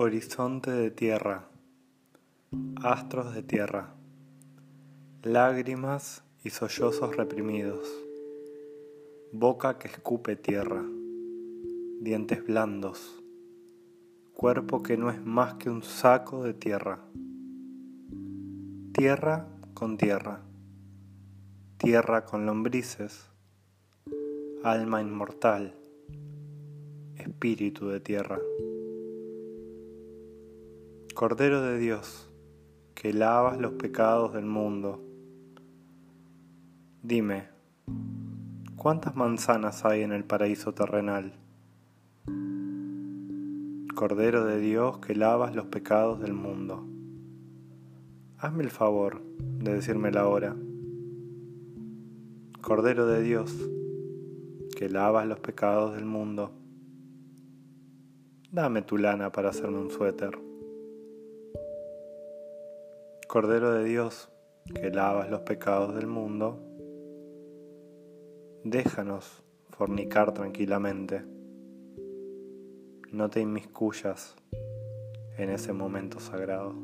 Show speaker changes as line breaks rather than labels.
Horizonte de tierra, astros de tierra, lágrimas y sollozos reprimidos, boca que escupe tierra, dientes blandos, cuerpo que no es más que un saco de tierra, tierra con tierra, tierra con lombrices, alma inmortal, espíritu de tierra. Cordero de Dios, que lavas los pecados del mundo, dime, ¿cuántas manzanas hay en el paraíso terrenal? Cordero de Dios, que lavas los pecados del mundo, hazme el favor de decirme la hora. Cordero de Dios, que lavas los pecados del mundo, dame tu lana para hacerme un suéter. Cordero de Dios, que lavas los pecados del mundo, déjanos fornicar tranquilamente. No te inmiscuyas en ese momento sagrado.